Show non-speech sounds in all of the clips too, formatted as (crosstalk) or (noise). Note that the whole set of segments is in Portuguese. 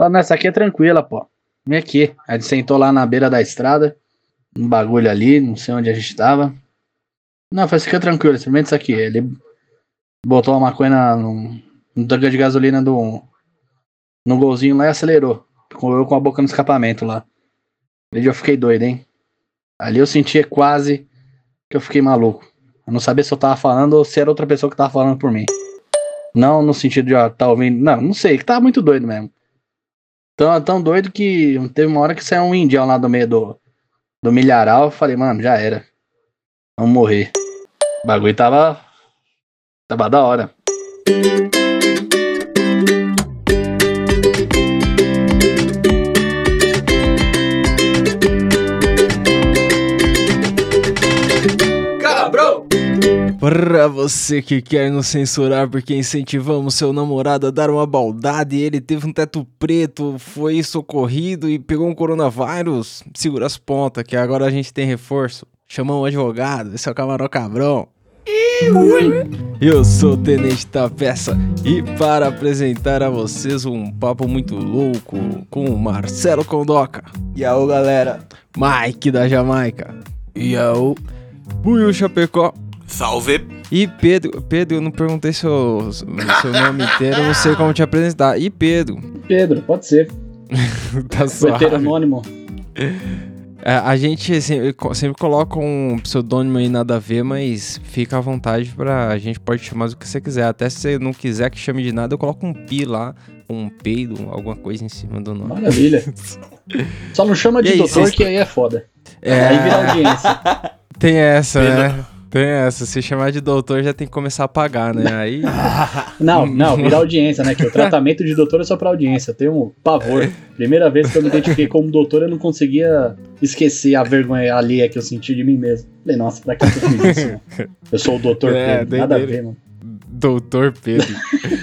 Falou, não, essa aqui é tranquila, pô. Vem aqui. Aí ele sentou lá na beira da estrada, um bagulho ali, não sei onde a gente tava. Não, falei, fica tranquilo, experimenta isso aqui. Ele botou uma maconha num, num tanque de gasolina do, no golzinho lá e acelerou. Com eu com a boca no escapamento lá. Ali eu fiquei doido, hein? Ali eu sentia quase que eu fiquei maluco. Eu não sabia se eu tava falando ou se era outra pessoa que tava falando por mim. Não no sentido de, ó, tá ouvindo. Não, não sei, que tava muito doido mesmo. Tão, tão doido que teve uma hora que saiu um indião lá do meio do, do milharal. Eu falei, mano, já era. Vamos morrer. O bagulho tava. Tava da hora. Pra você que quer nos censurar porque incentivamos seu namorado a dar uma baldada e ele teve um teto preto, foi socorrido e pegou um coronavírus, segura as pontas que agora a gente tem reforço. Chamamos um advogado, esse é o Camarão Cabrão. Eu sou o Tenente da Peça e para apresentar a vocês um papo muito louco com o Marcelo Condoca, E aí, galera? Mike da Jamaica, e eu, Buiu Chapecó. Salve! E Pedro, Pedro, eu não perguntei seu, seu nome inteiro, eu não sei como te apresentar. E Pedro, Pedro, pode ser. (laughs) tá suave. anônimo. É, a gente sempre, sempre coloca um pseudônimo aí nada a ver, mas fica à vontade pra a gente pode chamar do que você quiser. Até se você não quiser que chame de nada, eu coloco um pi lá, um peido, alguma coisa em cima do nome. Maravilha. (laughs) Só não chama de aí, doutor que aí é foda. É, Aí vira audiência. tem essa, Pedro. né? Tem essa. Se chamar de doutor já tem que começar a pagar, né? Aí. (laughs) Não, não, vira audiência, né? Que o tratamento de doutor é só pra audiência. Eu tenho um pavor. Primeira vez que eu me identifiquei como doutor, eu não conseguia esquecer a vergonha alheia que eu senti de mim mesmo. Falei, nossa, pra que eu fiz isso? Eu sou o doutor (laughs) É, Pedro. Nada a ver, mano. Doutor Pedro.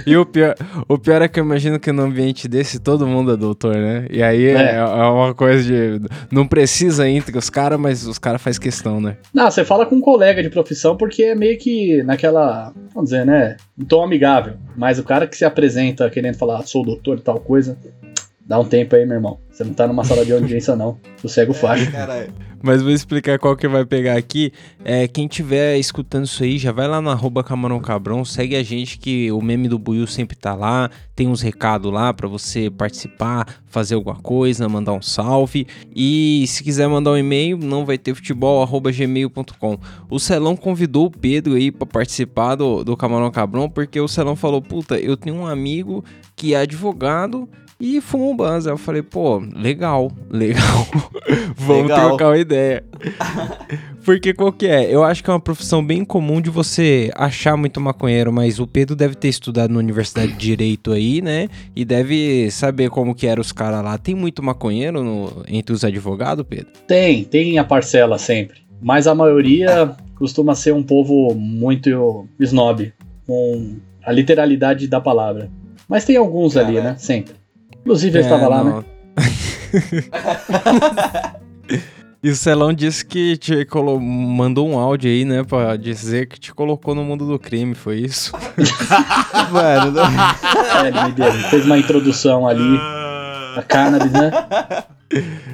e o pior, o pior é que eu imagino que no ambiente desse todo mundo é doutor, né? E aí é, É. é uma coisa de. Não precisa entre os caras, mas os caras fazem questão, né? Não, você fala com um colega de profissão porque é meio que naquela. Vamos dizer, né? Um tom amigável. Mas o cara que se apresenta querendo falar, sou doutor e tal coisa. Dá um tempo aí, meu irmão. Você não tá numa sala de audiência, não. O cego faz. Caralho. Mas vou explicar qual que vai pegar aqui. É, quem tiver escutando isso aí, já vai lá na arroba Camarão Cabrão, segue a gente que o meme do Buiu sempre tá lá. Tem uns recados lá pra você participar, fazer alguma coisa, mandar um salve. E se quiser mandar um e-mail, não vai ter futebol, arroba gmail.com. O Celão convidou o Pedro aí pra participar do, do Camarão Cabrão, porque o Celão falou, puta, eu tenho um amigo que é advogado e fuma um banza. Eu falei, pô, legal, legal. (laughs) Vamos Legal. trocar uma ideia. (laughs) Porque qual que é? Eu acho que é uma profissão bem comum de você achar muito maconheiro, mas o Pedro deve ter estudado na Universidade de Direito aí, né? E deve saber como que eram os caras lá. Tem muito maconheiro no- entre os advogados, Pedro? Tem, tem a parcela sempre. Mas a maioria costuma ser um povo muito snob, com a literalidade da palavra. Mas tem alguns ali, né? Sempre. Inclusive eu estava lá, né? (laughs) E o Celão disse que te colo... mandou um áudio aí, né? Pra dizer que te colocou no mundo do crime, foi isso? (laughs) Mano, não... É, ele me deu, ele fez uma introdução ali, a cannabis, né?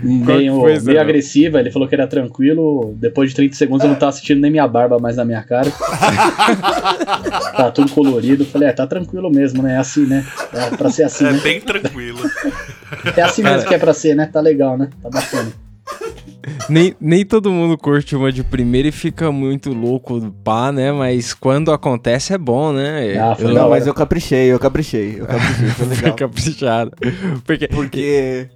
Meio, Zé? meio agressiva, ele falou que era tranquilo. Depois de 30 segundos eu não tava sentindo nem minha barba mais na minha cara. (laughs) tá tudo colorido. Falei, é, tá tranquilo mesmo, né? É assim, né? É pra ser assim, É né? bem tranquilo. É assim mesmo que é pra ser, né? Tá legal, né? Tá bacana. Nem, nem todo mundo curte uma de primeira e fica muito louco do pá, né? Mas quando acontece é bom, né? Ah, foi eu não, mas eu caprichei, eu caprichei, eu caprichei, foi (laughs) legal. fica caprichado. Porque Porque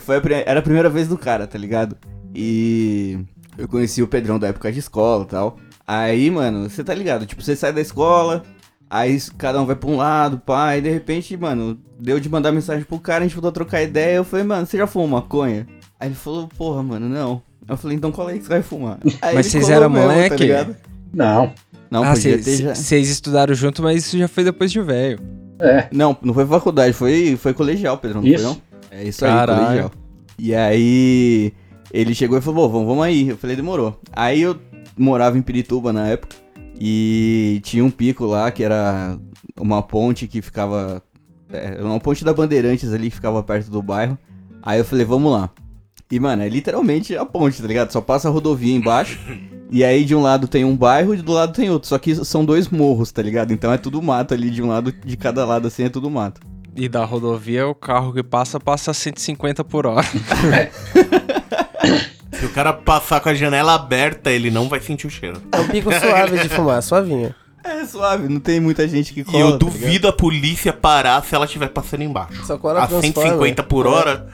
foi a era a primeira vez do cara, tá ligado? E eu conheci o Pedrão da época de escola e tal. Aí, mano, você tá ligado? Tipo, você sai da escola, aí cada um vai pra um lado, e de repente, mano, deu de mandar mensagem pro cara, a gente voltou a trocar ideia. Eu falei, mano, você já fumou maconha? Aí ele falou, porra, mano, não. Eu falei, então qual é que você vai fumar? (laughs) Aí Mas vocês eram mesmo, moleque? Tá? Não, não, ah, podia vocês ter já. vocês estudaram junto, mas isso já foi depois de velho. é. Não, não foi faculdade, foi, foi colegial, Pedrão, não Isso. foi não? É isso aí, Caralho. colegial. E aí, ele chegou e falou, "Bom, vamos, vamos aí. Eu falei, demorou. Aí eu morava em Pirituba na época, e tinha um pico lá, que era uma ponte que ficava É, uma ponte da Bandeirantes ali que ficava perto do bairro. Aí eu falei, vamos lá. E, mano, é literalmente a ponte, tá ligado? Só passa a rodovia embaixo. e aí de um lado tem um bairro e do lado tem outro. Só que são dois morros, tá ligado? Então é tudo mato ali de um lado, de cada lado assim é tudo mato. E da rodovia, o carro que passa, passa 150 por hora. (laughs) Se o cara passar com a janela aberta, ele não vai sentir o cheiro. É um pico suave de fumar, suavinho. É suave, não tem muita gente que E cola. eu tá duvido a polícia parar se ela estiver passando embaixo. Só cola A transforma. 150 por hora.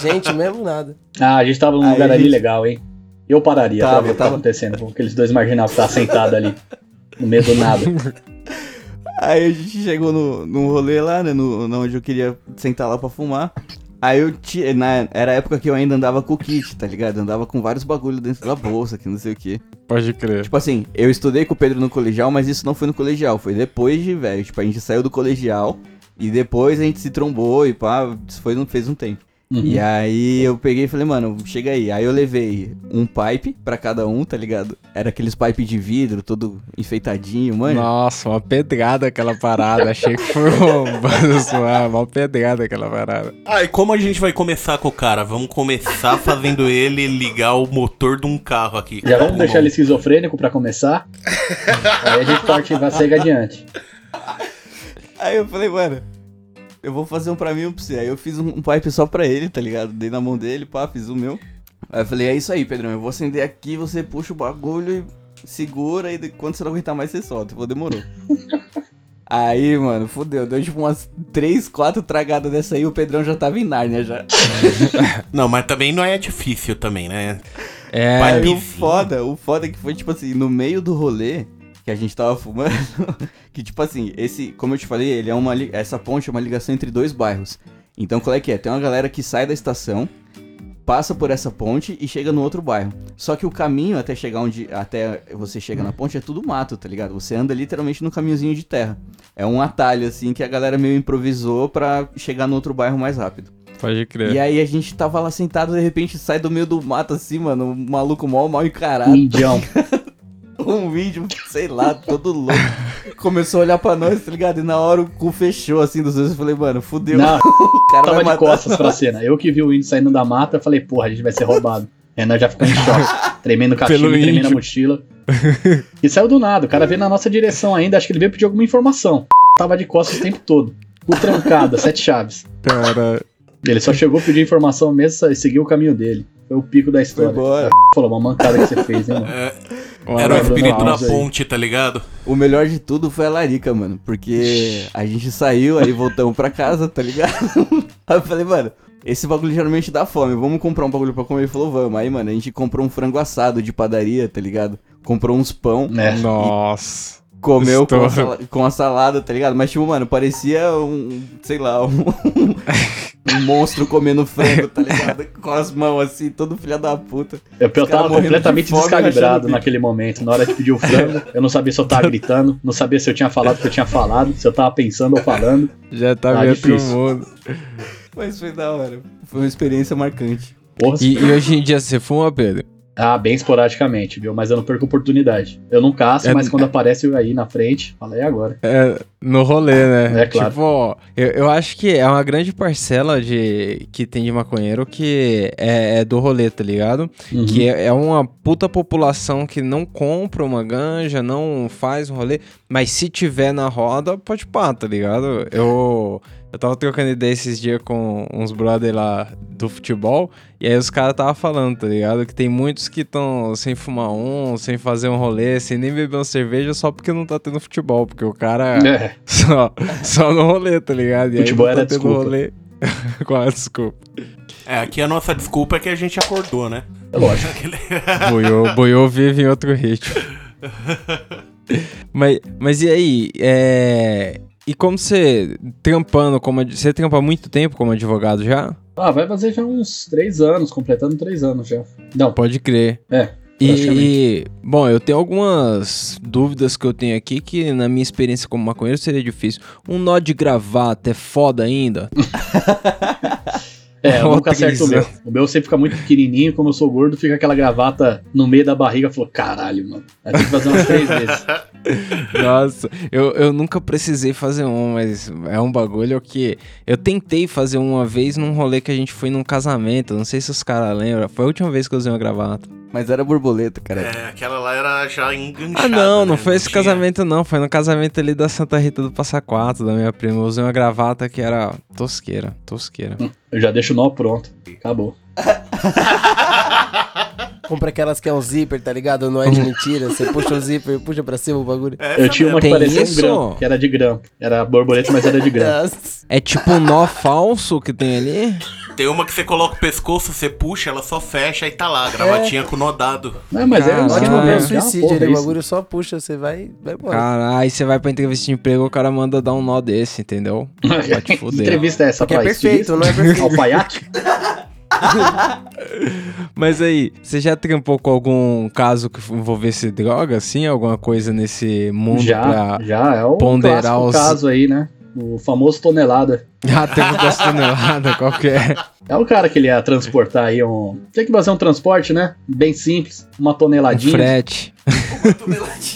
Gente, mesmo nada. Ah, a gente tava num Aí lugar a ali gente- legal, hein? Eu pararia Tava, pra ver o que tá tava. acontecendo com aqueles dois marginal que tá sentado ali. No meio do nada. (laughs) Aí a gente chegou no, no rolê lá, né? No, no onde eu queria sentar lá pra fumar. Aí eu tinha. Na, era a época que eu ainda andava com o kit, tá ligado? Eu andava com vários bagulho dentro da bolsa, que não sei o quê. Pode crer. Tipo assim, eu estudei com o Pedro no colegial, mas isso não foi no colegial, foi depois de, velho. Tipo, a gente saiu do colegial e depois a gente se trombou e pá, isso foi, não fez um tempo. Uhum. E aí eu peguei e falei, mano, chega aí. Aí eu levei um pipe pra cada um, tá ligado? Era aqueles pipe de vidro, todo enfeitadinho, mano. Nossa, uma pedrada aquela parada. Achei que foi um (laughs) suave. Uma pedrada aquela parada. Ah, e como a gente vai começar com o cara? Vamos começar fazendo ele ligar o motor de um carro aqui. Já vamos deixar ele esquizofrênico pra começar. (laughs) Aí a gente parte vai segue adiante. Aí eu falei, mano, eu vou fazer um pra mim e um pra você. Aí eu fiz um, um pipe só pra ele, tá ligado? Dei na mão dele, pá, fiz o meu. Aí eu falei, é isso aí, Pedrão, eu vou acender aqui, você puxa o bagulho e segura e de- quando você não aguentar mais, você solta. Vou, demorou. (laughs) Aí, mano, fodeu. Deu tipo umas 3, 4 tragadas dessa aí, o Pedrão já tava em Nárnia já. (laughs) Não, mas também não é difícil também, né? É, Vai- Aí o foda, o foda é que foi, tipo assim, no meio do rolê que a gente tava fumando, (laughs) que tipo assim, esse, como eu te falei, ele é uma, essa ponte é uma ligação entre dois bairros. Então qual é que é? Tem uma galera que sai da estação, passa por essa ponte e chega no outro bairro. Só que o caminho até chegar onde, até você chega na ponte é tudo mato, tá ligado? Você anda literalmente no caminhozinho de terra. É um atalho, assim, que a galera meio improvisou pra chegar no outro bairro mais rápido. pode crer. E aí a gente tava lá sentado, de repente sai do meio do mato assim, mano, um maluco mal, mal encarado, Indião. (laughs) um vídeo, sei lá, todo louco. Começou a olhar pra nós, tá ligado? E na hora o cu fechou assim dos dois, eu falei, mano, fudeu. Não, (laughs) o cara tava vai de costas pra cena. Eu que vi o índio saindo da mata, eu falei, porra, a gente vai ser roubado. Renan já ficou em choque, (laughs) tremendo o cachimbo, tremendo a mochila. E saiu do nada, o cara veio na nossa direção ainda, acho que ele veio pedir alguma informação. Tava de costas o tempo todo. O trancado, sete chaves. Cara, Ele só chegou a pedir informação mesmo e seguiu o caminho dele. Foi o pico da Foi história. embora. Falou, uma mancada que você fez, hein, mano. (laughs) um Era o espírito da nós aí. ponte, tá ligado? O melhor de tudo foi a Larica, mano. Porque a gente saiu, aí voltamos pra casa, tá ligado? (laughs) Aí eu falei, mano, esse bagulho geralmente dá fome. Vamos comprar um bagulho pra comer? Ele falou, vamos. Aí, mano, a gente comprou um frango assado de padaria, tá ligado? Comprou uns pão. É. Nossa. Comeu com a, Estouro. sala- com a salada, tá ligado? Mas, tipo, mano, parecia um, sei lá, um, (laughs) um monstro comendo frango, tá (laughs) ligado? Com as mãos assim, todo filho da puta. Eu, eu tava completamente de fome, descalibrado naquele momento. Na hora de pedir o frango, eu não sabia se eu tava (laughs) gritando, não sabia se eu tinha falado o que eu tinha falado, se eu tava pensando ou falando. Já tá Ah, meio difícil. mundo. Mas foi da hora. Foi uma experiência marcante. Porra, E, e hoje em dia você fuma, Pedro? Ah, bem esporadicamente, viu? Mas eu não perco oportunidade. Eu não caço, É- mas quando aparece aí na frente, fala, e agora? É, no rolê, né? É, claro. Tipo, ó, eu, eu acho que é uma grande parcela de que tem de maconheiro que é, é do rolê, tá ligado? Uhum. Que é, é uma puta população que não compra uma ganja, não faz um rolê, mas se tiver na roda, pode pá, tá ligado? Eu, eu tava trocando ideia esses dias com uns brother lá do futebol, e aí os caras tava falando, tá ligado? Que tem muitos que estão sem fumar um, sem fazer um rolê, sem nem beber uma cerveja, só porque não tá tendo futebol, porque o cara É, (laughs) só, só no rolê, tá ligado? E Futebol aí não era tá tendo desculpa. rolê. (laughs) Qual é a desculpa? É, aqui a nossa desculpa é que a gente acordou, né? é lógico. Boiô, Boiô vive em outro ritmo. (laughs) mas, mas e aí? É... E como você trampando como. Você trampa muito tempo como advogado já? Ah, vai fazer já uns três anos, completando três anos já. Não, Pode crer. é. E, e, bom, eu tenho algumas dúvidas que eu tenho aqui que na minha experiência como maconheiro seria difícil. Um nó de gravata é foda ainda? (laughs) (laughs) É, eu Ó, nunca acerto o meu. O meu sempre fica muito pequenininho, como eu sou gordo, fica aquela gravata no meio da barriga. Falou, caralho, mano. Aí tem que fazer umas três vezes. (laughs) Nossa, eu, eu nunca precisei fazer um, mas é um bagulho que eu tentei fazer uma vez num rolê que a gente foi num casamento. Não sei se os caras lembram. Foi a última vez que eu usei uma gravata. Mas era borboleta, cara. É, aquela lá era já enganchada. Ah, não, não né? foi esse tinha- casamento, não. Foi no casamento ali da Santa Rita do Passa Quatro, da minha prima. Eu usei uma gravata que era tosqueira, tosqueira. Eu já deixo nó pronto. Acabou. (laughs) Compra aquelas que é um zíper, tá ligado? Não é de mentira. Você puxa o zíper, puxa pra cima o bagulho. Essa Eu tinha uma que parecia isso? um grampo, que era de grampo. Era borboleta, mas era de grampo. Nossa. É tipo um nó falso que tem ali? Tem uma que você coloca o pescoço, você puxa, ela só fecha e tá lá, gravatinha com nó dado. Não, mas é um Caralho. Morrer um mesmo. é suicídio porra ali, o isso. bagulho só puxa, você vai, vai embora. Cara, aí você vai pra entrevista de emprego, o cara manda dar um nó desse, entendeu? (laughs) Vai te Que fuder. entrevista é essa, Porque é pai? perfeito, não é perfeito. Alfaiate? (laughs) Mas aí, você já trampou com algum caso que envolvesse droga, assim? Alguma coisa nesse mundo Já, pra... já. É o ponderar os- caso aí, né? O famoso tonelada. (laughs) Ah, tem um das toneladas, qual que é? É o cara que ele ia transportar aí um... Tem que fazer um transporte, né? Bem simples. Uma Um toneladinha frete.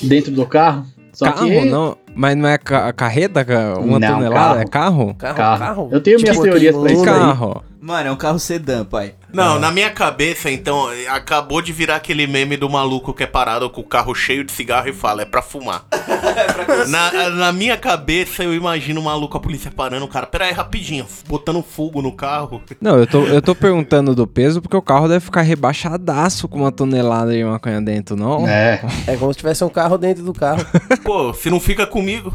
dentro do carro. Só carro, que... não? Mas não é ca- carreta, ca- uma Não, tonelada? carro. É carro? Carro, Carro. carro. Eu tenho minhas Tipo teorias aquele pra isso Que aí. carro? Mano, é um carro sedã, pai. Não, na minha cabeça, então, acabou de virar aquele meme do maluco que é parado com o carro cheio de cigarro e fala, é pra fumar. (laughs) na, na minha cabeça, eu imagino o maluco, a polícia parando, o cara, pera aí, rapidinho, botando fogo no carro. Não, eu tô, eu tô perguntando do peso porque o carro deve ficar rebaixadaço com uma tonelada de maconha dentro, não? É. (laughs) É como se tivesse um carro dentro do carro. Pô, se não fica comigo.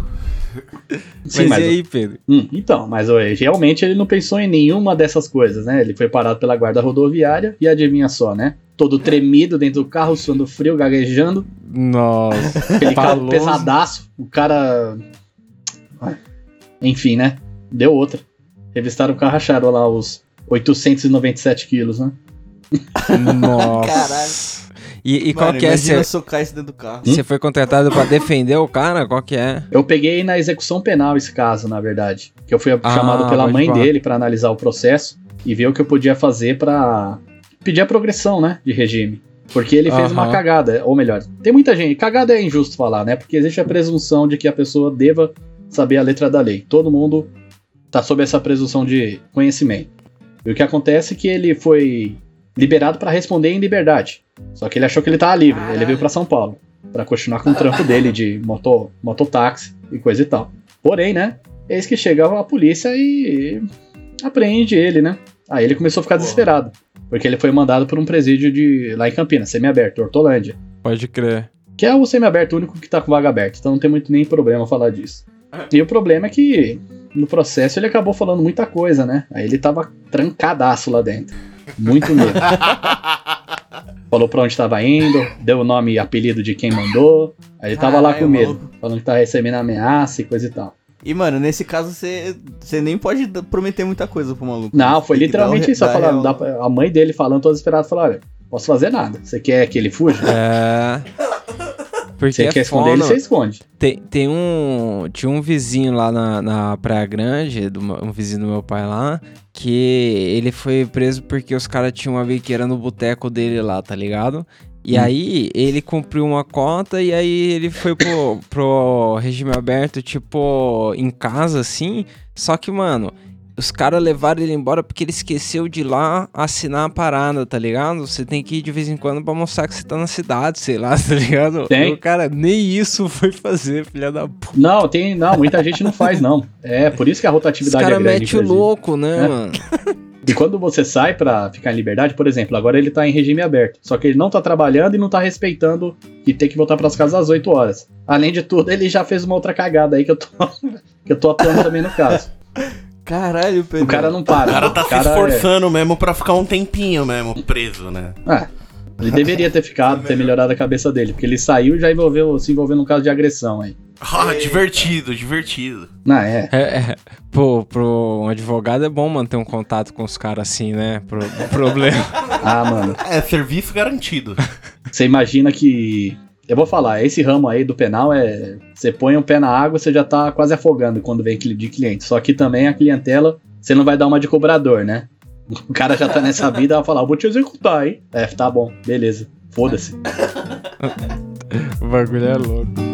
Sim, mas, mas e aí, Pedro? Hum, então, mas realmente ele não pensou em nenhuma dessas coisas, né? Ele foi parado pela guarda rodoviária e adivinha só, né? Todo tremido dentro do carro, suando frio, gaguejando, Nossa. (laughs) aquele carro Paloso. pesadaço, o cara. Enfim, né? Deu outra. Revistaram o carro, acharam lá os 897 quilos, né? Nossa. Caralho. E, e qual Mano, que é? imagina Você socar isso dentro do carro. você foi contratado pra defender o cara? Qual que é? Eu peguei na execução penal esse caso, na verdade. Que eu fui Ah, chamado pela mãe falar. dele pra analisar o processo e ver o que eu podia fazer pra pedir a progressão, né, de regime. Porque ele fez uma Aham. cagada, ou melhor, tem muita gente. Cagada é injusto falar, né? Porque existe a presunção de que a pessoa deva saber a letra da lei. Todo mundo tá sob essa presunção de conhecimento. E o que acontece é que ele foi liberado pra responder em liberdade. Só que ele achou que ele tava livre. Ele veio pra São Paulo pra continuar com o trampo dele de moto, mototáxi e coisa e tal. Porém, né? Eis que chega a polícia e apreende ele, né? Aí ele começou a ficar desesperado. Porque ele foi mandado por um presídio de lá em Campinas, semiaberto, Hortolândia. Pode crer. Que é o semiaberto único que tá com vaga aberta. Então não tem muito nem problema falar disso. E o problema é que no processo ele acabou falando muita coisa, né? Aí ele tava trancadaço lá dentro. Muito medo. Falou pra onde tava indo, deu o nome e apelido de quem mandou. Aí ele tava lá Caralho, com medo, maluco. falando que tava recebendo ameaça e coisa e tal. E, mano, nesse caso você você nem pode prometer muita coisa pro maluco. Não, foi literalmente isso. dar Falando, real. a mãe dele falando, todo desesperado, falou: olha, posso fazer nada. Você quer que ele fuja? É. Porque Você é quer esconder ele, você esconde. Tem, tem um. Tinha um vizinho lá na, na Praia Grande, do um vizinho do meu pai lá, que ele foi preso porque os caras tinham uma biqueira no boteco dele lá, tá ligado? E aí ele cumpriu uma cota e aí ele foi pro, (laughs) pro regime aberto, tipo, em casa, assim. Só que, mano, os caras levaram ele embora porque ele esqueceu de ir lá assinar a parada, tá ligado? Você tem que ir de vez em quando pra mostrar que você tá na cidade, sei lá, (laughs) tá ligado? Tem. E o cara nem isso foi fazer, filha da puta. Não, tem. Não, muita gente não faz, não. É, por isso que a Os rotatividade é grande. metem o louco, né, É. mano? E quando você sai pra ficar em liberdade, por exemplo, agora ele tá em regime aberto. Só que ele não tá trabalhando e não tá respeitando e tem que voltar pras casas às 8 horas. Além de tudo, ele já fez uma outra cagada aí que eu tô, (laughs) que eu tô atuando também no caso. Caralho, Pedro. O cara não O para. cara tá o se é- esforçando mesmo pra ficar um tempinho mesmo preso, né? É, ele deveria ter ficado, ter melhorado a cabeça dele, porque ele saiu e já envolveu, se envolveu num caso de agressão aí. Ah, divertido, divertido. Não, é. É, é, pô, pro um advogado é bom manter um contato com os caras assim, né? Pro, o problema. Ah, mano. É, serviço garantido. Você imagina que. Eu vou falar, esse ramo aí do penal é. Você põe um pé na água, você já tá quase afogando quando vem aquele de cliente. Só que também a clientela, você não vai dar uma de cobrador, né? (laughs) O cara já tá nessa (laughs) vida, vai falar, "Eu vou te executar, hein? É, tá bom, beleza. Foda-se. (laughs) o bagulho é louco.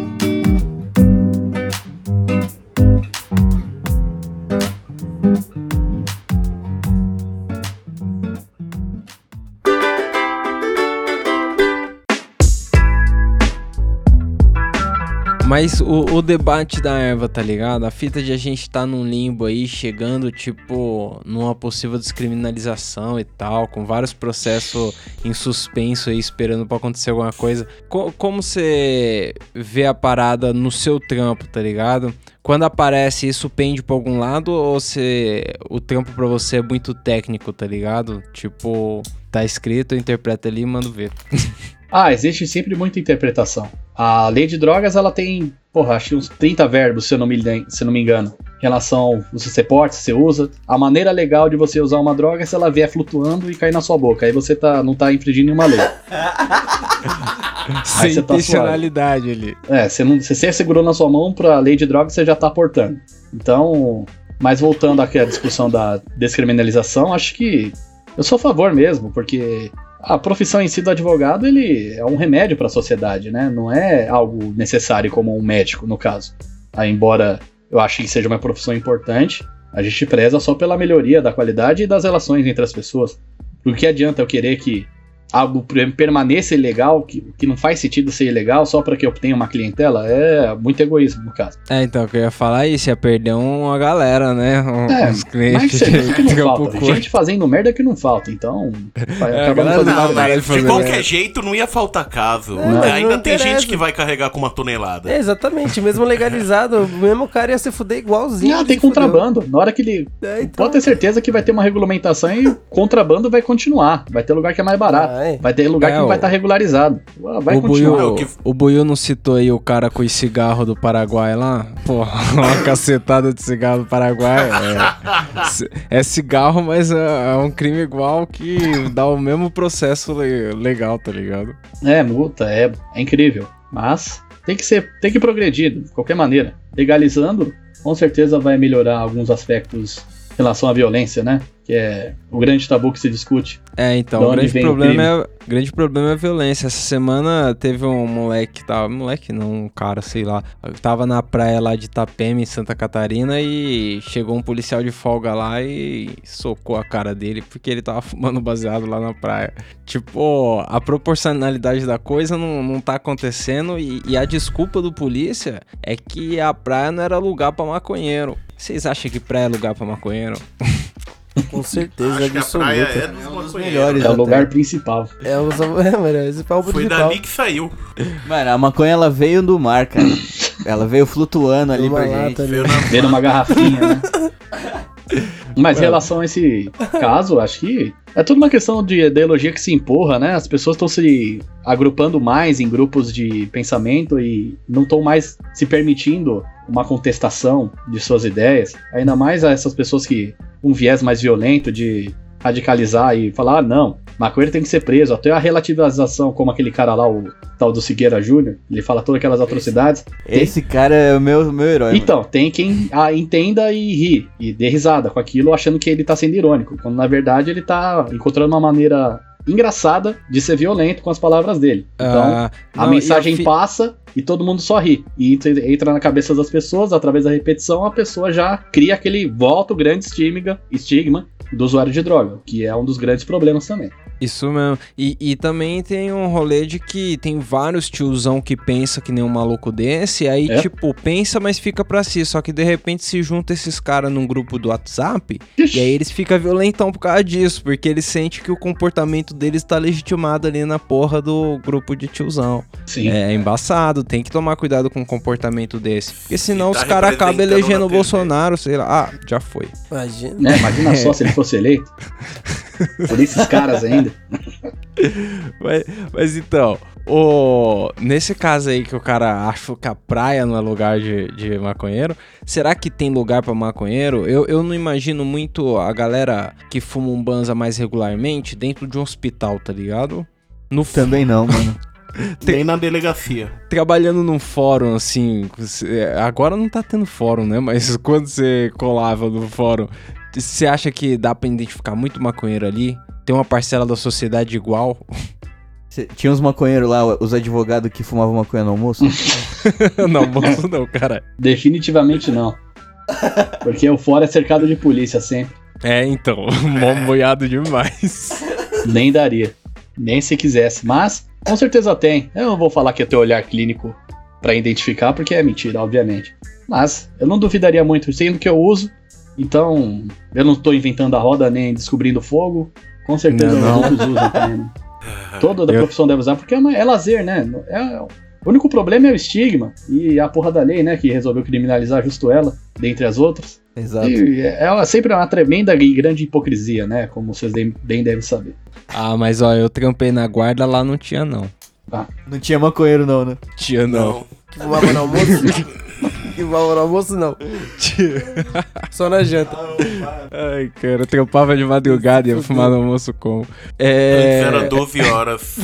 Mas o, o debate da erva, tá ligado? A fita de a gente tá num limbo aí, chegando, tipo, numa possível descriminalização e tal, com vários processos em suspenso aí, esperando pra acontecer alguma coisa. Co- como você vê a parada no seu trampo, tá ligado? Quando aparece, isso pende pra algum lado ou você, o trampo pra você é muito técnico, tá ligado? Tipo, tá escrito, eu interpreto ali e mando ver. (laughs) Ah, existe sempre muita interpretação. A lei de drogas, ela tem, porra, acho que uns 30 verbos, se eu não me, se eu não me engano. Em relação, você se porta, se você usa. A maneira legal de você usar uma droga é se ela vier flutuando e cair na sua boca. Aí você tá, não tá infringindo nenhuma lei. (laughs) Sem você tá intencionalidade ali. É, você não, se você segurou na sua mão pra lei de drogas, você já tá portando. Então, mas voltando aqui à discussão da descriminalização, acho que eu sou a favor mesmo, porque a profissão em si do advogado, ele é um remédio para a sociedade, né? Não é algo necessário como um médico, no caso. Aí, embora eu ache que seja uma profissão importante, a gente preza só pela melhoria da qualidade e das relações entre as pessoas. Por que adianta eu querer que algo permaneça ilegal, que, que não faz sentido ser ilegal só para que eu tenha uma clientela? É muito egoísmo, no caso. É, então, que eu ia falar isso, ia perder uma galera, né? Um, É, uns Mas clientes isso é isso que não (laughs) trampo falta. Gente fazendo merda que não falta, então. É, acabar a não não Não, mas de fazer qualquer merda. jeito não ia faltar caso. É, mas Ainda não tem gente que vai carregar com uma tonelada. É, exatamente, mesmo legalizado, o mesmo cara ia se fuder igualzinho. Ah, ele tem se fudeu. contrabando. Na hora que ele. É, então. Pode ter certeza que vai ter uma regulamentação e o contrabando vai continuar. Vai ter lugar que é mais barato. Vai. Vai ter lugar É, que não vai o- estar regularizado. Vai o continuar. Buiu, É, o que- o Buiu não citou aí o cara com o cigarro do Paraguai lá? Porra, (laughs) uma cacetada de cigarro do Paraguai. É, é cigarro, mas é, é um crime igual que dá o mesmo processo le- legal, tá ligado? É, multa, é, é incrível. Mas tem que ser, tem que progredir de qualquer maneira. Legalizando, com certeza vai melhorar alguns aspectos relação à violência, né? Que é o grande tabu que se discute. É, então, o grande o problema, é, o grande problema é a violência. Essa semana teve um moleque, tava, moleque não, um cara, sei lá, tava na praia lá de Itapema, em Santa Catarina, e chegou um policial de folga lá e socou a cara dele porque ele tava (laughs) fumando baseado lá na praia. Tipo, a proporcionalidade da coisa não, não tá acontecendo e, e a desculpa do polícia é que a praia não era lugar pra maconheiro. Vocês acham que praia é lugar pra maconheiro? (laughs) Com certeza Acho que a praia absoluta. é dos maconheiros. melhores. É o até. lugar principal. É, o (laughs) é, mano, esse é o Foi principal. dali que saiu. Mano, a maconha ela veio do mar, cara. Ela veio flutuando ali pra gente. ali. Veio na... Vendo uma garrafinha, né? (laughs) Mas em relação a esse caso, acho que é tudo uma questão de ideologia que se empurra, né? As pessoas estão se agrupando mais em grupos de pensamento e não estão mais se permitindo uma contestação de suas ideias. Ainda mais a essas pessoas que um viés mais violento de radicalizar e falar, ah, não, maconheiro tem que ser preso. Até a relativização, como aquele cara lá, o tal do Figueira Júnior, ele fala todas aquelas atrocidades. Esse cara é o meu, meu herói. mano. Então, tem quem ah, entenda e ri, e dê risada com aquilo, achando que ele tá sendo irônico, quando na verdade ele tá encontrando uma maneira engraçada de ser violento com as palavras dele. Então, Ah, a não, e mensagem fi- passa e todo mundo só ri. E entra, entra na cabeça das pessoas, através da repetição, a pessoa já cria aquele volta o grande estigma, estigma do usuário de droga, que é um dos grandes problemas também. Isso mesmo. E, e também tem um rolê de que tem vários tiozão que pensa que nem um maluco desse, aí, É. tipo, pensa, mas fica pra si. Só que de repente se junta esses caras num grupo do WhatsApp e aí eles ficam violentão por causa disso, porque eles sentem que o comportamento deles tá legitimado ali na porra do grupo de tiozão. Sim. É embaçado, tem que tomar cuidado com um comportamento desse. Porque senão tá os caras acabam elegendo o. Bolsonaro, sei lá. Ah, já foi. Imagina. Né? Imagina só se ele fosse eleito. (laughs) Por esses caras ainda. (laughs) Mas, mas então, o, nesse caso aí que o cara acha que a praia não é lugar de, de maconheiro, será que tem lugar pra maconheiro? Eu, eu não imagino muito a galera que fuma um banza mais regularmente dentro de um hospital, tá ligado? No, Também não, mano. (laughs) Nem na delegacia. trabalhando num fórum, assim. Agora não tá tendo fórum, né? Mas (laughs) quando você colava no fórum, você acha que dá pra identificar muito maconheiro ali? Tem uma parcela da sociedade igual? Cê- Tinha uns maconheiros lá, os advogados que fumavam maconha no almoço. (laughs) não, moço não, cara. Definitivamente não. Porque o fora é cercado de polícia sempre. É, então, (laughs) mó boiado demais. Nem daria. Nem se quisesse. Mas, com certeza tem. Eu não vou falar que é teu olhar clínico pra identificar, porque é mentira, obviamente. Mas eu não duvidaria muito, sendo que eu uso, então eu não tô inventando a roda nem descobrindo fogo. Com certeza Não, os outros usam também. Né? Toda da Eu- profissão deve usar, porque é, uma- é lazer, né? É- o único problema é o estigma e a porra da lei, né? Que resolveu criminalizar justo ela, dentre as outras. Exato. E é, é sempre uma tremenda e grande hipocrisia, né? Como vocês bem devem saber. Ah, mas ó, eu trampei na guarda, lá não tinha não. Não tinha maconheiro, não, né? Tinha não. Não. Que fumava no almoço? (laughs) que fumava no almoço, não. (laughs) Só na janta. Ai, cara, eu trampava de madrugada e ia fumar no almoço como. É... Antes era 12 horas.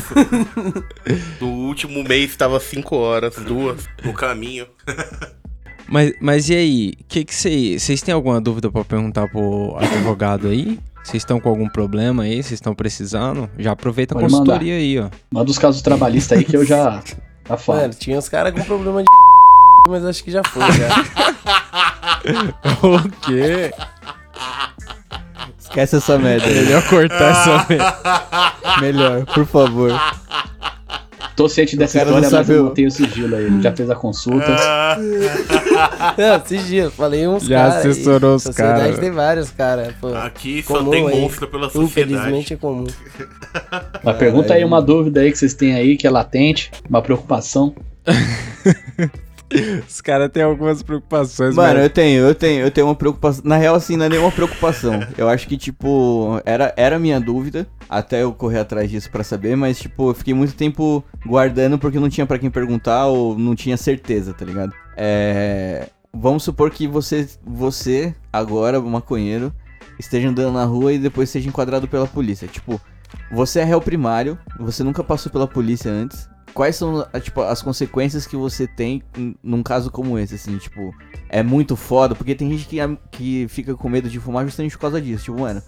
(laughs) no último mês tava 5 horas, duas no caminho. (laughs) Mas, mas e aí, que que cê- vocês têm alguma dúvida pra perguntar pro advogado aí? Vocês estão com algum problema aí? Vocês estão precisando? Já aproveita a Pode consultoria aí, ó. Manda os casos trabalhistas aí que eu já, já falo. Mano, tinha uns caras com problema de mas acho que já foi, já. (laughs) o quê? Esquece essa merda. aí. Melhor cortar essa merda. Melhor, por favor. Tô ciente dessa cara não história, mas sabe eu o- mantenho o sigilo aí. Ele já fez a consulta. (laughs) Não, dias, falei uns Já caras. aí. assessorou os Sociedade caras. tem vários caras, pô. Aqui só Comum tem aí. monstro pela sociedade. Infelizmente é comum. Mas pergunta aí uma dúvida aí que vocês têm aí, que é latente, uma preocupação. (laughs) Os caras têm algumas preocupações, Mano, mas- eu tenho, eu tenho, eu tenho uma preocupação. Na real, assim, não é nenhuma preocupação. Eu acho que, tipo, era, era minha dúvida, até eu correr atrás disso pra saber, mas, tipo, eu fiquei muito tempo guardando porque não tinha pra quem perguntar ou não tinha certeza, tá ligado? É. Vamos supor que você, você agora, maconheiro, esteja andando na rua e depois seja enquadrado pela polícia. Tipo, você é réu primário, você nunca passou pela polícia antes. Quais são, tipo, as consequências que você tem em- num caso como esse, assim, tipo, é muito foda, porque tem gente que, que fica com medo de fumar justamente por causa disso. Tipo, mano,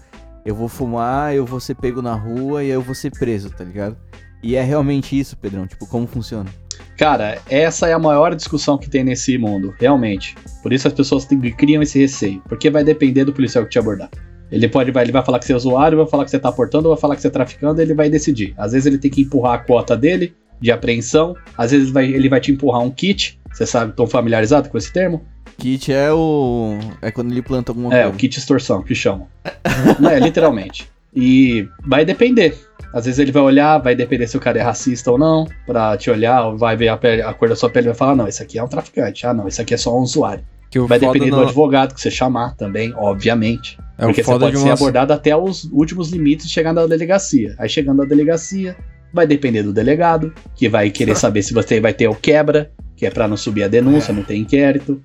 eu vou fumar, eu vou ser pego na rua e eu vou ser preso, tá ligado? E é realmente isso, Pedrão, tipo, como funciona? Cara, essa é a maior discussão que tem nesse mundo, realmente. Por isso as pessoas criam esse receio, porque vai depender do policial que te abordar. Ele pode vai, ele vai falar que você é usuário, vai falar que você tá portando, vai falar que você é traficando, ele vai decidir. Às vezes ele tem que empurrar a cota dele de apreensão, às vezes vai- ele vai te empurrar um kit. Você sabe, estão familiarizados com esse termo? Kit é o. É quando ele planta alguma É, coisa. o kit extorsão, que chamam. (laughs) Não é, literalmente. E vai depender. Às vezes ele vai olhar, vai depender se o cara é racista ou não, pra te olhar, vai ver a, pele- a cor da sua pele e vai falar, não, esse aqui é um traficante, ah não, esse aqui é só um usuário. que o Vai depender do não- advogado que você chamar também, obviamente. É o porque você pode de ser uma... abordado até os últimos limites de chegar na delegacia. Aí chegando na delegacia, vai depender do delegado, que vai querer saber se você vai ter o quebra, que é pra não subir a denúncia, não ter inquérito.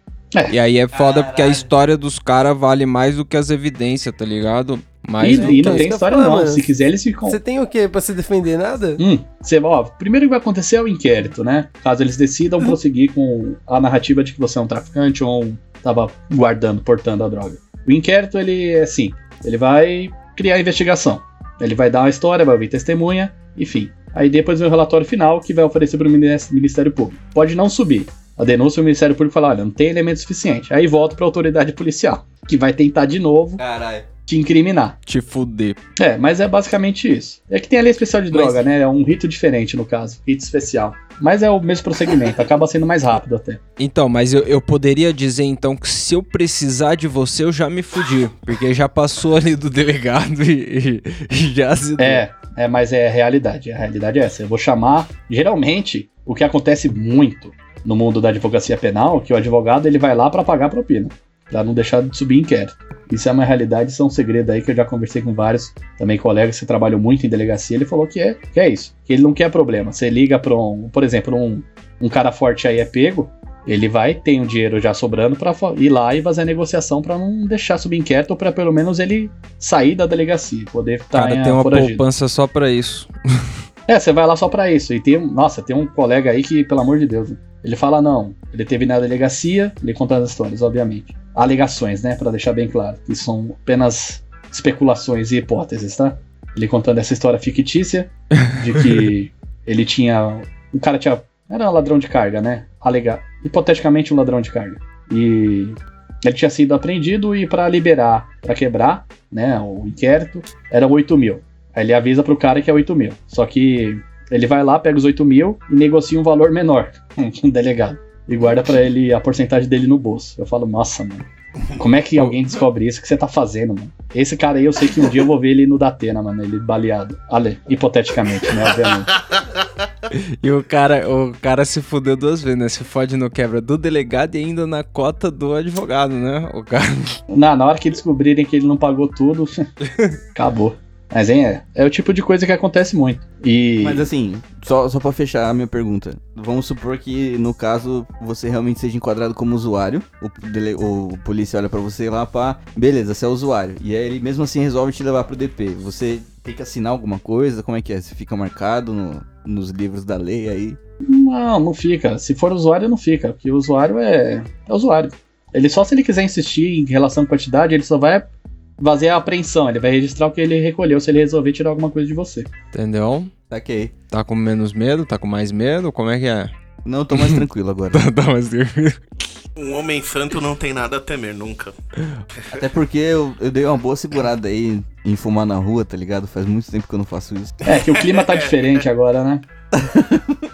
E aí é foda porque a história dos caras vale mais do que as evidências, tá ligado? Mais E, do e não tem história não. mano. Se quiser, eles ficam. Você tem o quê? Pra se defender nada? Hum, você, ó, primeiro que vai acontecer é o inquérito, né? Caso eles decidam Uhum. prosseguir com a narrativa de que você é um traficante ou um, tava guardando, portando a droga. O inquérito, ele é assim, ele vai criar a investigação. Ele vai dar uma história, vai ouvir testemunha, enfim. Aí depois vem o relatório final que vai oferecer para o Ministério Público. Pode não subir. A denúncia o Ministério Público fala, olha, não tem elemento suficiente. Aí volta para a autoridade policial, que vai tentar de novo Caralho. Te incriminar. Te fuder. É, mas é basicamente isso. É que tem a lei especial de Mas- droga, né? É um rito diferente no caso, rito especial. Mas é o mesmo procedimento, acaba sendo mais rápido até. Então, mas eu, eu poderia dizer então que se eu precisar de você, eu já me fudi. Porque já passou ali do delegado e, e- e já se. É, é, mas é a realidade. A realidade é essa. Eu vou chamar. Geralmente, o que acontece muito no mundo da advocacia penal, que o advogado ele vai lá pra pagar propina, Pra não deixar de subir inquérito. Isso é uma realidade, isso é um segredo aí que eu já conversei com vários também colegas que trabalham muito em delegacia. Ele falou que é, que é isso, que ele não quer problema. Você liga pra um, por exemplo, um, um cara forte aí é pego, ele vai ter um dinheiro já sobrando pra fa- ir lá e fazer a negociação pra não deixar subir inquérito ou pra pelo menos ele sair da delegacia, poder estar Cara, em tem uma foragido. poupança só pra isso. (laughs) É, você vai lá só pra isso. E tem, um- nossa, tem um colega aí que, pelo amor de Deus, ele fala não. Ele teve na delegacia, ele conta as histórias, obviamente. Alegações, né, Pra deixar bem claro, que são apenas especulações e hipóteses, tá? Ele contando essa história fictícia de que (laughs) ele tinha, o cara tinha, era um ladrão de carga, né? Alega, hipoteticamente um ladrão de carga. E ele tinha sido apreendido e pra liberar, pra quebrar, né, o inquérito, era 8 mil. Aí ele avisa pro cara que é 8 mil. Só que Ele vai lá, pega os 8 mil e negocia um valor menor (laughs) com o delegado. E guarda pra ele a porcentagem dele no bolso. Eu falo, nossa, mano. Como é que alguém descobre isso? Que você tá fazendo, mano? Esse cara aí, eu sei que um dia eu vou ver ele no Datena, mano. Ele baleado. Ale, hipoteticamente, né? Obviamente. (laughs) E o cara, o cara se fudeu duas vezes, né? Se fode no quebra do delegado e ainda na cota do advogado, né? O cara. Na, na hora que descobrirem que ele não pagou tudo, (laughs) acabou. Mas hein, é, é o tipo de coisa que acontece muito. E. Mas assim, só, só pra fechar a minha pergunta. Vamos supor que, no caso, você realmente seja enquadrado como usuário. O, dele, o polícia olha pra você lá, pá. Beleza, você é usuário. E aí ele mesmo assim resolve te levar pro DP. Você tem que assinar alguma coisa? Como é que é? Você fica marcado no- nos livros da lei aí? Não, não fica. Se for usuário, não fica. Porque o usuário é, é usuário. Ele só se ele quiser insistir em relação à quantidade, ele só vai fazer a apreensão. Ele vai registrar o que ele recolheu se ele resolver tirar alguma coisa de você. Entendeu? Saquei. Tá com menos medo? Tá com mais medo? Como é que é? Não, eu tô mais tranquilo agora. (laughs) Tá mais tranquilo. Um homem santo não tem nada a temer, nunca. Até porque eu, eu dei uma boa segurada aí em fumar na rua, tá ligado? Faz muito tempo que eu não faço isso. É que o clima tá (laughs) diferente agora, né?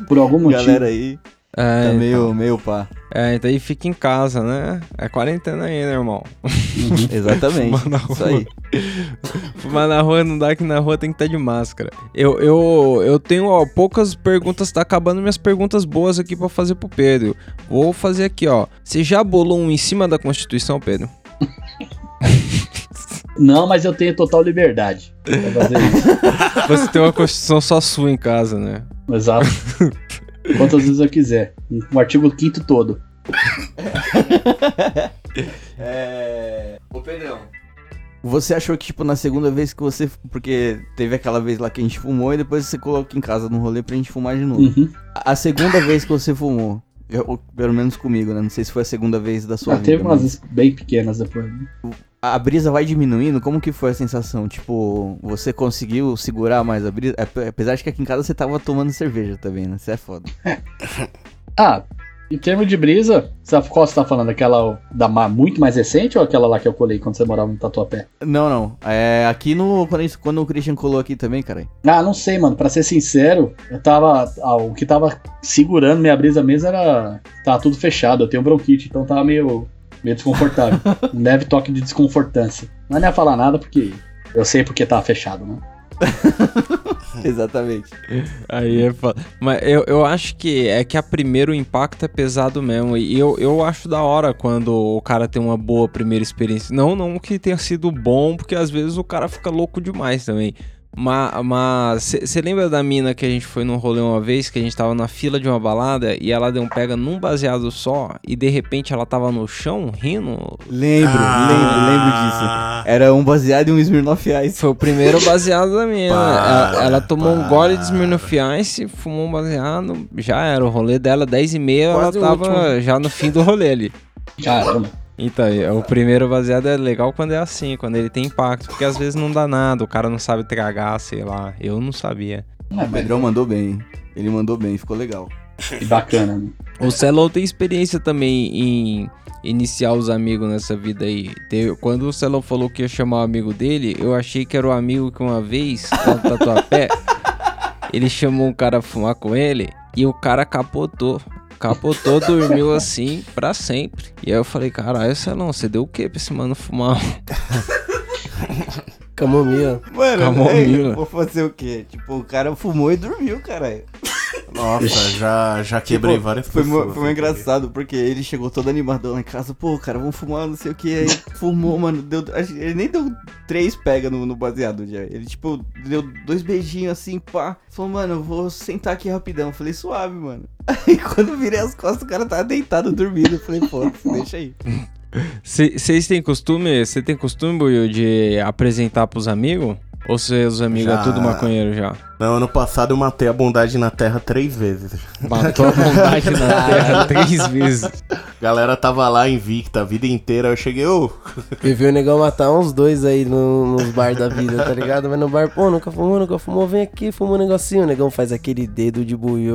Por algum motivo. Galera aí É, tá então. meio, meio pá. É, então aí fica em casa, né? É quarentena aí, né, irmão? Exatamente. Fumar na Isso rua. aí. Fumar na rua não dá que na rua tem que estar de máscara. Eu, eu, eu tenho ó, poucas perguntas, tá acabando minhas perguntas boas aqui pra fazer pro Pedro. Vou fazer aqui, ó. Você já bolou um em cima da Constituição, Pedro? Não, mas eu tenho total liberdade pra fazer isso. Você tem uma Constituição só sua em casa, né? Exato. (laughs) Quantas vezes eu quiser. Um artigo 5 todo. (laughs) É. Ô Pedrão. Você achou que, tipo, na segunda vez que você. Porque teve aquela vez lá que a gente fumou e depois você colocou em casa no rolê pra gente fumar de novo. Uhum. A segunda vez que você fumou, eu- pelo menos comigo, né? Não sei se foi a segunda vez da sua Ah, vida. teve mas umas bem pequenas depois. né? A brisa vai diminuindo? Como que foi a sensação? Tipo, você conseguiu segurar mais a brisa? Ape- Apesar de que aqui em casa você tava tomando cerveja também, né? Isso é foda. (laughs) Ah, em termos de brisa, sabe qual você tá falando? Aquela da muito mais recente ou aquela lá que eu colei quando você morava no Tatuapé? Não, não. É, aqui no. Quando, quando o Christian colou aqui também, cara. Ah, não sei, mano. Pra ser sincero, eu tava. ah, o que tava segurando minha brisa mesmo era. Tava tudo fechado. Eu tenho bronquite, então tava meio. Meio desconfortável. (laughs) um leve toque de desconfortância. Mas não ia falar nada porque. Eu sei porque tava fechado, né? (laughs) Exatamente. Aí é foda. Mas eu, eu acho que é que a primeiro impacto é pesado mesmo. E eu, eu acho da hora quando o cara tem uma boa primeira experiência. Não, não que tenha sido bom, porque às vezes o cara fica louco demais também. Mas você lembra da mina que a gente foi num rolê uma vez, que a gente tava na fila de uma balada e ela deu um pega num baseado só e de repente ela tava no chão rindo? Lembro, lembro, lembro disso. Era um baseado em um Smirnoff Ice. Foi o primeiro baseado da mina. Para, ela, ela tomou um gole de Smirnoff Ice, fumou um baseado, já era. O rolê dela, 10 e meia, ela Quase o tava último. já no fim do rolê ali. Caramba. Então, é, o primeiro baseado é legal quando é assim, quando ele tem impacto, porque às vezes não dá nada, o cara não sabe tragar, sei lá. Eu não sabia. É, O mas Pedrão mandou bem. Ele mandou bem, ficou legal. que bacana, né? O Cello tem experiência também em iniciar os amigos nessa vida aí. Teve- quando o Cello falou que ia chamar o amigo dele, eu achei que era o amigo que uma vez, lá no Tatuapé, (laughs) ele chamou um cara a fumar com ele e o cara capotou. Capotou, dormiu assim pra sempre. E aí eu falei, caralho, Celão, você deu o que pra esse mano fumar? Camomila. Mano, Camomila. ei, vou fazer o quê? Tipo, o cara fumou e dormiu, caralho. Nossa, já, já quebrei Tipo, várias Foi, pessoas. mo- foi engraçado, porque ele chegou todo animadão lá em casa, pô, cara, vamos fumar, não sei o que. Aí fumou, mano. Deu, ele nem deu três pega no, no baseado já. Ele, tipo, deu dois beijinhos assim, pá. Falou, mano, eu vou sentar aqui rapidão. Falei, suave, mano. (laughs) Aí quando virei as costas, o cara tava deitado, dormindo. Eu falei, pô, (laughs) deixa aí. Vocês têm costume, você tem costume, Buiu, de apresentar pros amigos? Ou seus amigos Já. é tudo maconheiro já? Não, ano passado eu matei a bondade na terra três vezes. Matou a bondade na (laughs) terra três vezes. Galera tava lá invicta a vida inteira. Eu cheguei, ô, (laughs) Eu vi o negão matar uns dois aí no- nos bar da vida, tá ligado? Mas no bar, pô, nunca fumou, nunca fumou, vem aqui, fuma um negocinho. O negão faz aquele dedo de buiu.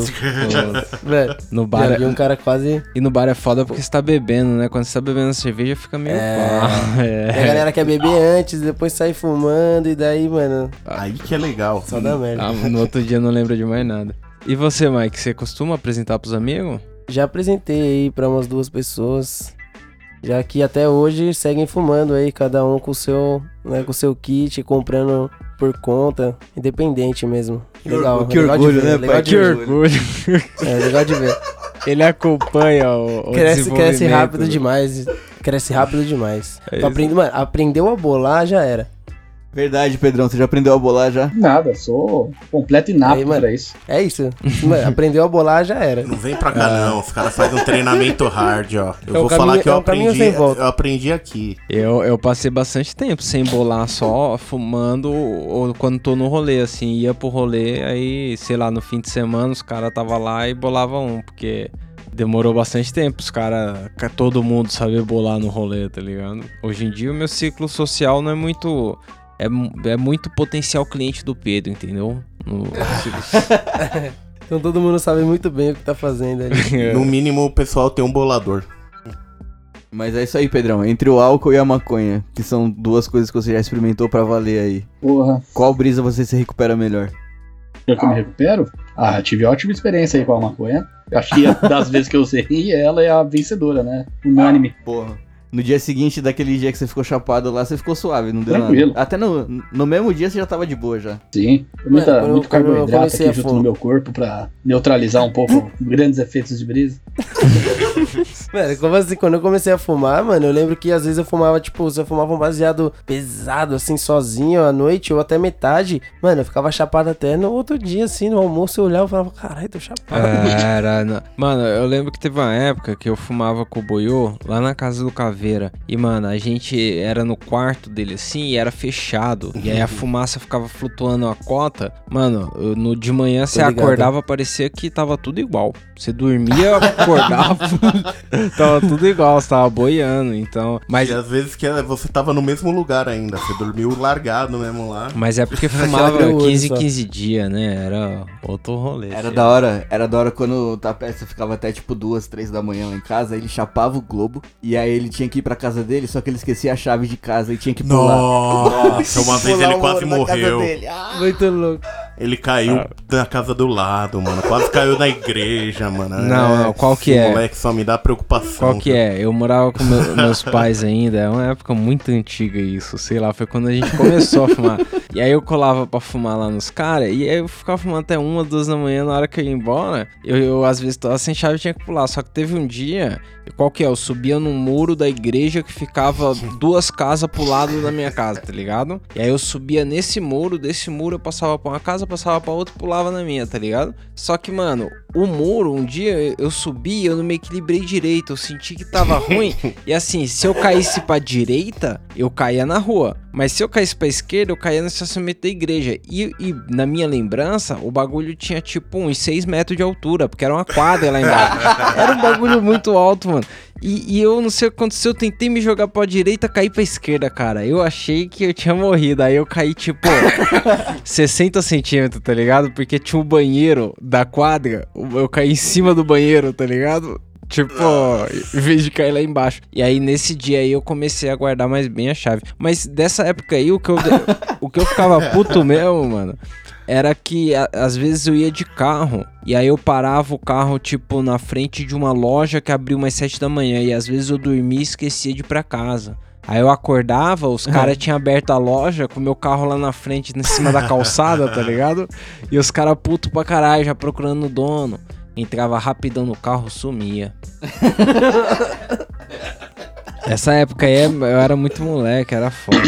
(laughs) Velho, No bar já é- vi um cara quase... E no bar é foda porque você tá bebendo, né? Quando você tá bebendo cerveja fica meio É. pá. E a É. galera quer beber antes, depois sai fumando, e daí, mano, aí que é legal. só dá merda. Ah, (laughs) no outro dia não lembra de mais nada. E você, Mike, você costuma apresentar pros amigos? Já apresentei aí pra umas duas pessoas. Já que até hoje seguem fumando aí, cada um com o seu, né, com o seu kit, comprando por conta, independente mesmo. Legal, que legal de orgulho, ver, né, legal pai? de Que ver. orgulho. É, legal de ver. Ele acompanha o, o Cresce, rápido demais. Cresce rápido demais. É Tu isso. aprende, mano, aprendeu a bolar, já era. Verdade, Pedrão, você já aprendeu a bolar já? Nada, sou completo inapto Aí, mano. pra isso. É isso. Mano, (laughs) aprendeu a bolar, já era. Não vem pra cá não, os caras fazem um treinamento hard, ó. Eu É vou falar caminho- que eu é um aprendi, sem volta. eu aprendi aqui. Eu, eu passei bastante tempo sem bolar, só fumando ou quando tô no rolê, assim, ia pro rolê, aí, sei lá, no fim de semana os caras tava lá e bolava um, porque demorou bastante tempo os caras, todo mundo saber bolar no rolê, tá ligado? Hoje em dia o meu ciclo social não é muito. É, é muito potencial cliente do Pedro, entendeu? No (laughs) Então todo mundo sabe muito bem o que tá fazendo ali. (laughs) No mínimo o pessoal tem um bolador. Mas é isso aí, Pedrão. Entre o álcool e a maconha, que são duas coisas que você já experimentou pra valer aí. Porra, Qual brisa você se recupera melhor? eu que eu me recupero? Ah, tive ótima experiência aí com a maconha. Eu Acho que das (laughs) vezes que eu usei, ela é a vencedora, né? Unânime. Porra. No dia seguinte daquele dia que você ficou chapado lá, você ficou suave, não deu Tranquilo. nada. Até no, no mesmo dia você já tava de boa já. Sim. Muita, Mano, muito eu carboidrato aqui a junto no meu corpo pra neutralizar um pouco (laughs) grandes efeitos de brisa. (laughs) (laughs) Mano, como assim? Quando eu comecei a fumar, mano, eu lembro que às vezes eu fumava, tipo, se eu fumava um baseado pesado, assim, sozinho à noite, ou até metade, mano, eu ficava chapado até no outro dia, assim, no almoço eu olhava e falava, caralho, tô chapado. Era, não. Mano, eu lembro que teve uma época que eu fumava com o Boiô lá na casa do Caveira. E, mano, a gente era no quarto dele assim e era fechado. E aí a fumaça ficava flutuando a cota. Mano, eu- no, de manhã você acordava, parecia que tava tudo igual. Você dormia, acordava, (laughs) (laughs) tava tudo igual, você tava boiando. Então, mas. E às vezes que você tava no mesmo lugar ainda, você dormiu largado mesmo lá. Mas é porque (laughs) fumava abriu o olho 15 só. 15 dias, né? Era outro rolê. Era filho. da hora, era da hora quando o Tapete ficava até tipo duas, três da manhã lá em casa, ele chapava o globo e aí ele tinha que ir pra casa dele, só que ele esquecia a chave de casa e tinha que pular. Nossa, uma vez ele quase morreu. Ah! Muito louco. Ele caiu da casa do lado, mano. Quase caiu na igreja, mano. Não, não, qual que é? moleque só me dá preocupação. Qual que é? Eu morava com meu- (laughs) meus pais ainda, é uma época muito antiga isso, sei lá, foi quando a gente começou a fumar. E aí eu colava pra fumar lá nos caras, e aí eu ficava fumando até uma, duas da manhã, na hora que eu ia embora, eu, eu às vezes tava sem chave e tinha que pular. Só que teve um dia, qual que é? Eu subia num muro da igreja que ficava duas casas pro lado da minha casa, tá ligado? E aí eu subia nesse muro, desse muro eu passava pra uma casa, passava pra outra e pulava na minha, tá ligado? Só que, mano, o muro, um dia eu subi e eu não me equilibrei direito, eu senti que tava (laughs) ruim. E assim, se eu caísse pra direita, eu caía na rua. Mas se eu caísse pra esquerda, eu caía no estacionamento da igreja. E, e na minha lembrança, o bagulho tinha tipo uns 6 metros de altura, porque era uma quadra lá embaixo. (laughs) Era um bagulho muito alto, mano. E, e eu não sei o que aconteceu, eu tentei me jogar pra direita, caí pra esquerda, cara. Eu achei que eu tinha morrido. Aí eu caí, tipo, (laughs) 60 centímetros, tá ligado? Porque tinha um banheiro da quadra, eu caí em cima do banheiro, tá ligado? Tipo, em vez de cair lá embaixo. E aí, nesse dia aí, eu comecei a guardar mais bem a chave. Mas dessa época aí, o que eu, o que eu ficava puto mesmo, mano, era que a- às vezes eu ia de carro e aí eu parava o carro, tipo, na frente de uma loja que abriu umas 7 da manhã. E às vezes eu dormia e esquecia de ir pra casa. Aí eu acordava, os caras (laughs) tinham aberto a loja com o meu carro lá na frente, em cima da calçada, tá ligado? E os caras puto pra caralho, já procurando o dono. Entrava rapidão no carro, sumia. (laughs) Essa época aí eu era muito moleque, era foda.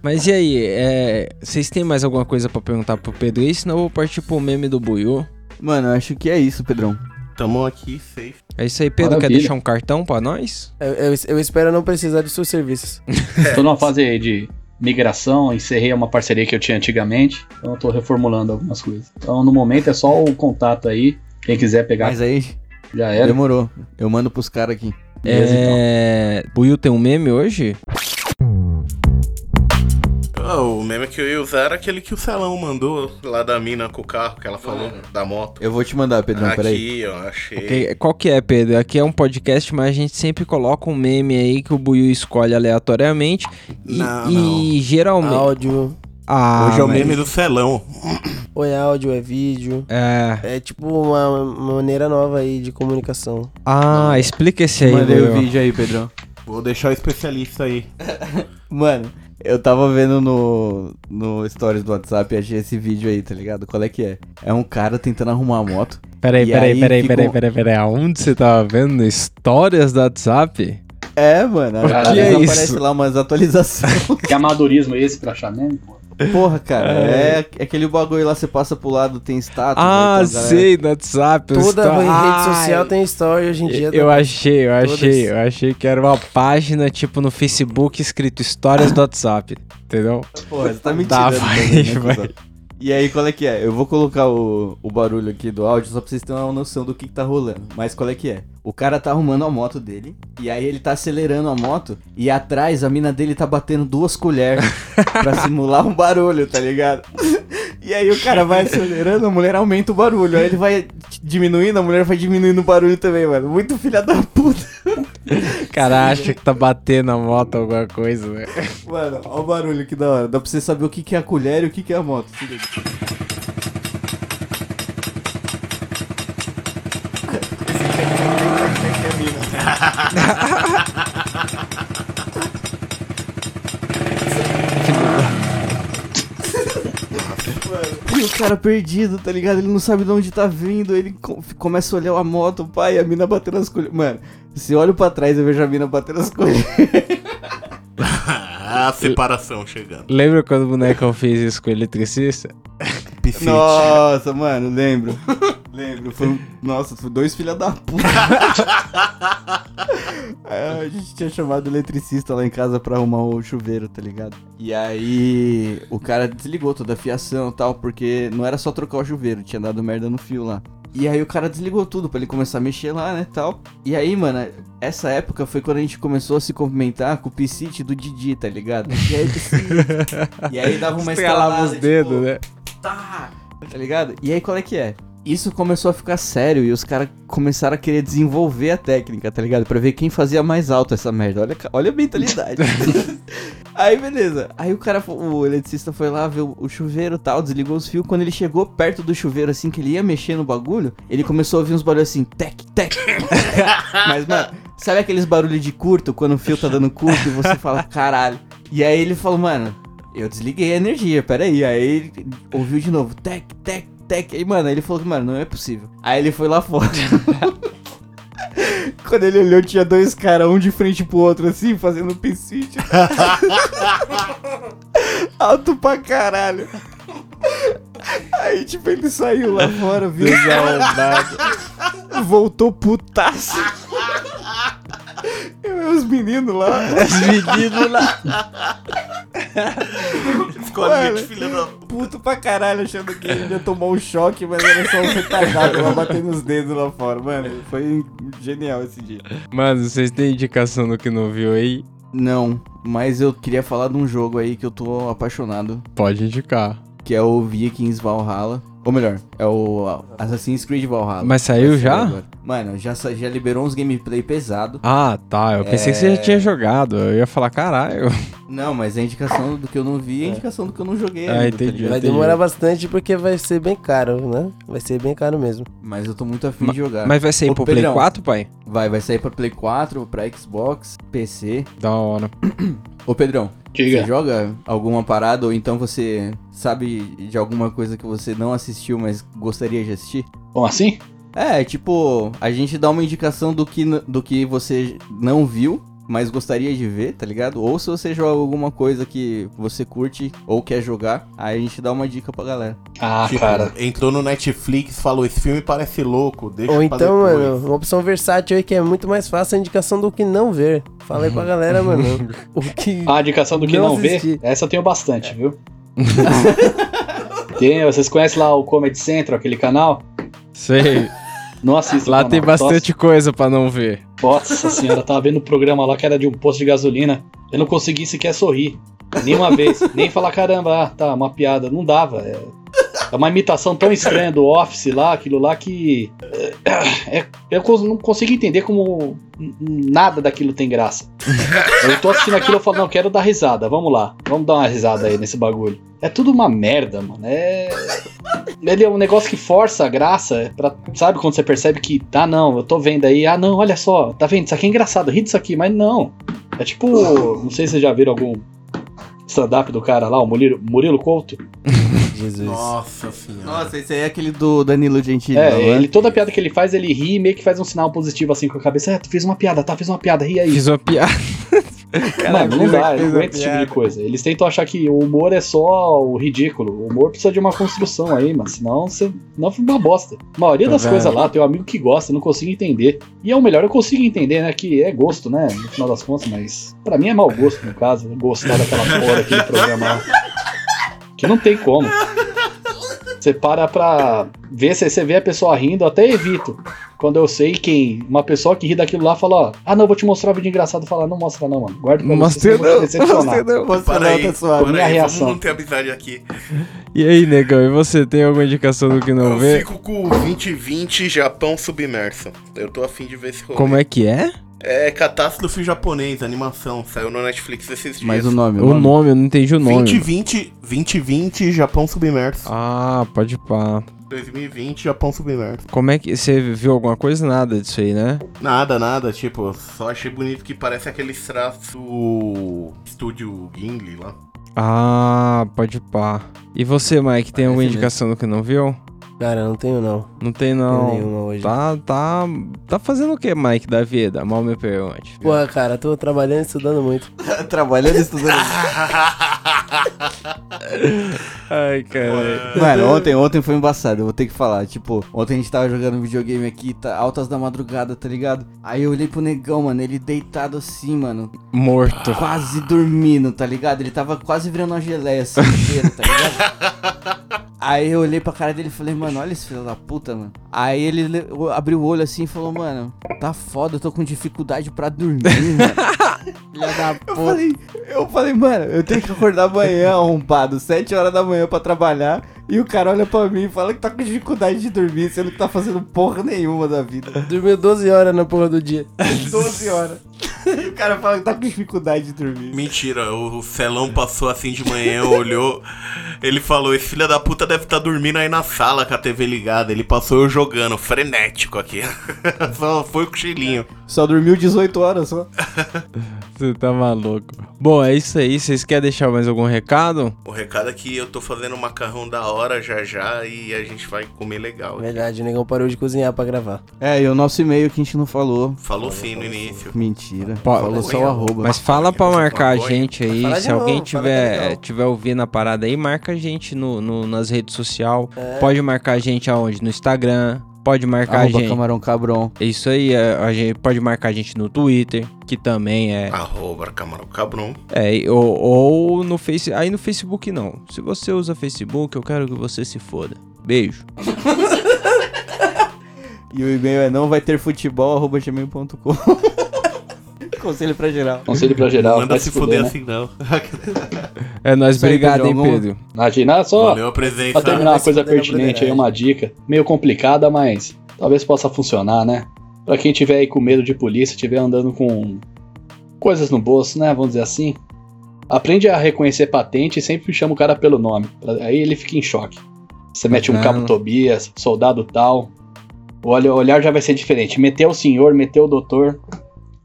Mas e aí, é, vocês têm mais alguma coisa pra perguntar pro Pedro aí? Senão eu vou partir pro meme do Buiú. Mano, eu acho que é isso, Pedrão. Tamo aqui, safe. É isso aí, Pedro. Maravilha. Quer deixar um cartão pra nós? Eu, eu- eu espero não precisar de seus serviços. (laughs) Tô numa fase aí de migração, encerrei uma parceria que eu tinha antigamente, então eu tô reformulando algumas coisas. Então no momento é só o contato aí, quem quiser pegar, Mas aí, já era. demorou. Eu mando pros caras aqui. Beleza, então. É. Buiu tem um meme hoje? Ah, o meme que eu ia usar era aquele que o Celão mandou lá da mina com o carro que ela falou, da moto. Eu vou te mandar, Pedrão, peraí. Aqui, ó, achei. Ok, Qual que é, Pedro? Aqui é um podcast, mas a gente sempre coloca um meme aí que o Buiu escolhe aleatoriamente. E, Não, e geralmente. Áudio. Ah, Hoje é o mas- meme do celão. Ou é áudio, é vídeo. É. É tipo uma, uma maneira nova aí de comunicação. Ah, explica esse aí, Mandei o vídeo aí, Pedrão. Vou deixar o especialista aí. (laughs) Mano, eu tava vendo no, no stories do WhatsApp e achei esse vídeo aí, tá ligado? Qual é que é? É um cara tentando arrumar a moto. Peraí, peraí, aí peraí, fica peraí, peraí, peraí. Aonde você tava vendo? Histórias do WhatsApp? É, mano. Que é aparece isso? lá umas atualizações. (laughs) Que amadorismo é esse pra achar mesmo? Porra, cara, (laughs) é. aquele bagulho lá, você passa pro lado, tem status. Ah, galera- sei, no WhatsApp. Toda sto- rede Ai, social tem story hoje em dia. Eu tá? achei, eu Todas. achei, eu achei que era uma página tipo no Facebook escrito histórias do WhatsApp, entendeu? Porra, você tá mentindo. Dá, né, vai, também, né, vai. E aí, qual é que é? Eu vou colocar o, o barulho aqui do áudio só pra vocês terem uma noção do que, que tá rolando. Mas qual é que é? O cara tá arrumando a moto dele, e aí ele tá acelerando a moto, e atrás a mina dele tá batendo duas colheres (laughs) pra simular um barulho, tá ligado? E aí o cara vai acelerando, a mulher aumenta o barulho. Aí ele vai diminuindo, a mulher vai diminuindo o barulho também, mano. Muito filha da puta. O cara acha que tá batendo a moto alguma coisa, né? Mano, olha o barulho que da hora. Dá pra você saber o que, que é a colher e o que, que é a moto. Se liga. (laughs) E o cara perdido, tá ligado? Ele não sabe de onde tá vindo. Ele co- começa a olhar a moto, pai, a mina batendo as colheres. Mano, se eu olho pra trás eu vejo a mina batendo as colheres. (laughs) a separação chegando. Lembra quando o bonecão fez isso com o eletricista? Nossa, mano, lembro. (laughs) lembro. Foi, um- nossa, foi dois filha da puta. Aí (laughs) a gente tinha chamado o eletricista lá em casa pra arrumar o chuveiro, tá ligado? E aí o cara desligou toda a fiação e tal, porque não era só trocar o chuveiro, tinha dado merda no fio lá. E aí o cara desligou tudo pra ele começar a mexer lá, né, tal. E aí, mano, essa época foi quando a gente começou a se cumprimentar com o piscite do Didi, tá ligado? E aí, piscite. e aí dava uma Estralava os dedos, tipo, né? tá, tá ligado? E aí qual é que é? Isso começou a ficar sério e os caras começaram a querer desenvolver a técnica, tá ligado? Pra ver quem fazia mais alto essa merda. Olha, olha a mentalidade. (laughs) aí beleza. Aí o cara, o eletricista foi lá ver o, o chuveiro e tal, desligou os fios. Quando ele chegou perto do chuveiro, assim, que ele ia mexer no bagulho, ele começou a ouvir uns barulhos assim, tec, tec. (laughs) Mas, mano, sabe aqueles barulhos de curto, quando o fio tá dando curto e você fala, caralho. E aí ele falou, mano, eu desliguei a energia, peraí. Aí ele ouviu de novo, tec, tec, tec. Aí, mano, ele falou que, mano, não é possível. Aí ele foi lá fora. (laughs) Quando ele olhou, tinha dois caras, um de frente pro outro, assim, fazendo piscite. (laughs) Alto pra caralho. Aí, tipo, ele saiu lá fora, viu. Voltou putaço. Eu e os meninos lá. Os meninos lá. (laughs) Escolinha de Mano. filha da Puto pra caralho, achando que ele ia tomar um choque, mas era só um retardado lá batendo os dedos lá fora. Mano, foi genial esse dia. Mano, vocês têm indicação do que não viu aí? Não, mas eu queria falar de um jogo aí que eu tô apaixonado, Pode indicar. que é o Vikings Valhalla. Ou melhor, é o Assassin's Creed Valhalla. Mas saiu já? agora. Mano, já, já liberou uns gameplay pesado. Ah, tá. Eu pensei que você É. já tinha jogado. Eu ia falar, caralho. Não, mas é indicação do que eu não vi e é indicação do que eu não joguei Ah, ainda, entendi. tá? Vai Entendi. demorar bastante porque vai ser bem caro, né? Vai ser bem caro mesmo. Mas eu tô muito afim de jogar. Mas vai sair Ô, pro Play Pedrão. 4, pai? Vai, vai sair pra Play 4, pra Xbox, PC. Da hora. Ô Pedrão, Diga. Você joga alguma parada ou então você sabe de alguma coisa que você não assistiu, mas gostaria de assistir? Como assim? É, tipo, a gente dá uma indicação do que, do que você não viu, mas gostaria de ver, tá ligado? Ou se você joga alguma coisa que você curte ou quer jogar, aí a gente dá uma dica pra galera. Ah, Tipo, cara. entrou no Netflix, falou, esse filme parece louco, deixa Ou então, depois. mano, uma opção versátil aí que é muito mais fácil a indicação do que não ver. Fala aí pra galera, mano. (laughs) O que. A indicação do que Não não, vê, assisti. essa eu tenho bastante, viu? (laughs) tem, vocês conhecem lá o Comedy Central, aquele canal? Sei. Não assista. Lá tem bastante coisa pra não ver. Nossa senhora, tava vendo um programa lá que era de um posto de gasolina. Eu não consegui sequer sorrir. Nenhuma vez. Nem falar, caramba, ah, tá, uma piada. Não dava. É, é uma imitação tão estranha do Office lá, aquilo lá que. é, eu não consigo entender como nada daquilo tem graça. eu tô assistindo aquilo e falo, não, quero dar risada, vamos lá, vamos dar uma risada aí nesse bagulho. É tudo uma merda, mano. É. Ele é um negócio que força a graça, é pra, sabe quando você percebe que, ah não, eu tô vendo aí, ah não, olha só, tá vendo, isso aqui é engraçado, ri disso aqui, mas não. É tipo, não sei se vocês já viram algum stand-up do cara lá, o Murilo, Murilo Couto. Jesus. Nossa senhora. Nossa, esse aí é aquele do Danilo Gentili. É, não é? ele, toda piada que ele faz, ele ri e meio que faz um sinal positivo assim com a cabeça. É, tu fez uma piada, tá? Fez uma piada, ri aí. Fiz uma piada. (laughs) Mano, não dá, eu não aguento esse tipo de coisa. Eles tentam achar que o humor é só o ridículo. O humor precisa de uma construção aí, mas senão você não fica uma bosta. A maioria Tá das vendo? coisas lá, tem um amigo que gosta, não consigo entender. E é o melhor, eu consigo entender, né? Que é gosto, né? No final das contas, mas pra mim é mau gosto, no caso, gostar daquela porra daquele programa lá. Que não tem como. Você para pra ver, se você vê a pessoa rindo, eu até evito. Quando eu sei quem. Uma pessoa que ri daquilo lá fala, ó, ah não, vou te mostrar um vídeo engraçado. Fala, não mostra não, mano. Guarda pra Não você, eu não, não decepcionar. mostrei não. Posso Para falar, aí, tá suave. para Minha aí, reação. vamos manter a amizade aqui. E aí, negão, e você tem alguma indicação do que não eu vê? fico com o 2020 Japão submerso. Eu tô afim de ver esse rolê. Como é que é? É Catástrofe Japonês, animação. Saiu no Netflix esses dias. Mas o nome, O nome, eu não entendi o nome. 2020, 2020 Japão submerso. Ah, pode pá. 2020 Japão submerso. Como é que. Você viu alguma coisa? Nada disso aí, né? Nada, nada, tipo, só achei bonito que parece aquele traço estúdio Gimli lá. Ah, pode pá. E você, Mike, tem alguma mesmo. indicação do que não viu? Cara, não tenho não. Não tem, Não tenho nenhuma hoje. Tá, tá. Tá fazendo o que, Mike, da vida? Mal me pergunte. Porra, cara, tô trabalhando e estudando muito. (laughs) Trabalhando e estudando. (laughs) Ai, cara. Mano, ontem, ontem foi embaçado, eu vou ter que falar. Tipo, ontem a gente tava jogando videogame aqui, tá, altas da madrugada, tá ligado? Aí eu olhei pro negão, mano, ele deitado assim, mano, Morto. quase dormindo, tá ligado? Ele tava quase virando uma geleia assim (laughs) inteiro, tá ligado? Aí eu olhei pra cara dele e falei, mano, olha esse filho da puta, mano. Aí ele le- abriu o olho assim e falou, mano, tá foda, eu tô com dificuldade pra dormir, mano. (laughs) Filha da Eu falei, eu falei, mano, eu tenho que acordar amanhã, arrombado, 7 horas da manhã pra trabalhar. E o cara olha pra mim e fala que tá com dificuldade de dormir, sendo que tá fazendo porra nenhuma da vida. (laughs) Dormiu 12 horas na porra do dia. (laughs) 12 horas. E o cara fala que tá com dificuldade de dormir. Mentira, o Celão passou assim de manhã, olhou. Ele falou: Esse filho da puta deve estar dormindo aí na sala com a TV ligada. Ele passou eu jogando, frenético aqui. (laughs) Só foi o cochilinho. Só dormiu 18 horas só. Você tá maluco. Bom, é isso aí. Vocês querem deixar mais algum recado? O recado é que eu tô fazendo macarrão da hora já já e a gente vai comer legal. Verdade, o negão parou de cozinhar pra gravar. É, e o nosso e-mail que a gente não falou. Falou sim no início. Mentira. Pô, falou só o arroba. Mas fala pra marcar a gente aí. Se novo, alguém é tiver, tiver ouvindo a parada aí, marca a gente no, no- nas redes sociais. Pode marcar a gente aonde? No Instagram. Pode marcar a Arroba gente. Camarão Cabron. É isso aí, é, a gente pode marcar a gente no Twitter, que também é. Arroba camarão cabrão. É, ou, ou no Face. Aí no Facebook não. Se você usa Facebook, eu quero que você se foda. Beijo. (laughs) E o e-mail é não vai ter futebol, arroba gmail.com. (laughs) Conselho pra geral. Conselho pra geral. Manda se fuder, fuder né? assim não. (laughs) É aí, obrigado, hein, Pedro. Imagina só. Valeu a presença. Pra terminar uma coisa pertinente aí, uma dica. Meio complicada, mas talvez possa funcionar, né? Pra quem tiver aí com medo de polícia, tiver andando com coisas no bolso, né? Vamos dizer assim. Aprende a reconhecer patente e sempre chama o cara pelo nome. Pra- Aí ele fica em choque. Você mete um cabo Tobias, soldado tal. O olhar já vai ser diferente. Meteu o senhor, meteu o doutor.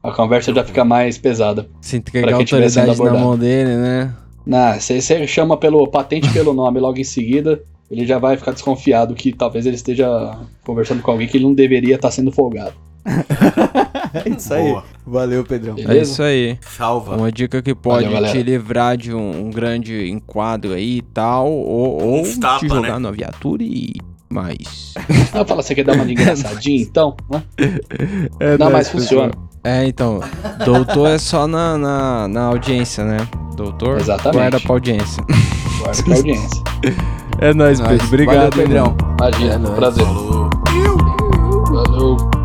A conversa já fica mais pesada. Se entregar Pra a autoridade na abordado. mão dele, né? Nah, você chama pelo patente pelo nome logo em seguida, ele já vai ficar desconfiado que talvez ele esteja conversando com alguém que ele não deveria estar sendo folgado. (laughs) É isso aí. Boa. Valeu, Pedrão. É Beleza? isso aí. Salva. Uma dica que pode Valeu, te livrar de um, um grande enquadro aí e tal, ou, ou Uns tapa, te jogar né? na viatura e mais. (laughs) Ela fala, você quer dar uma de engraçadinha (laughs) então? Né? É Não, mas funciona. pessoal. É, então, doutor é só na, na, na, audiência, né? Doutor Exatamente. guarda pra audiência. Guarda pra audiência. É nóis, é Pedro. Obrigado, Pedrão. Imagina, é prazer. Falou. Valeu.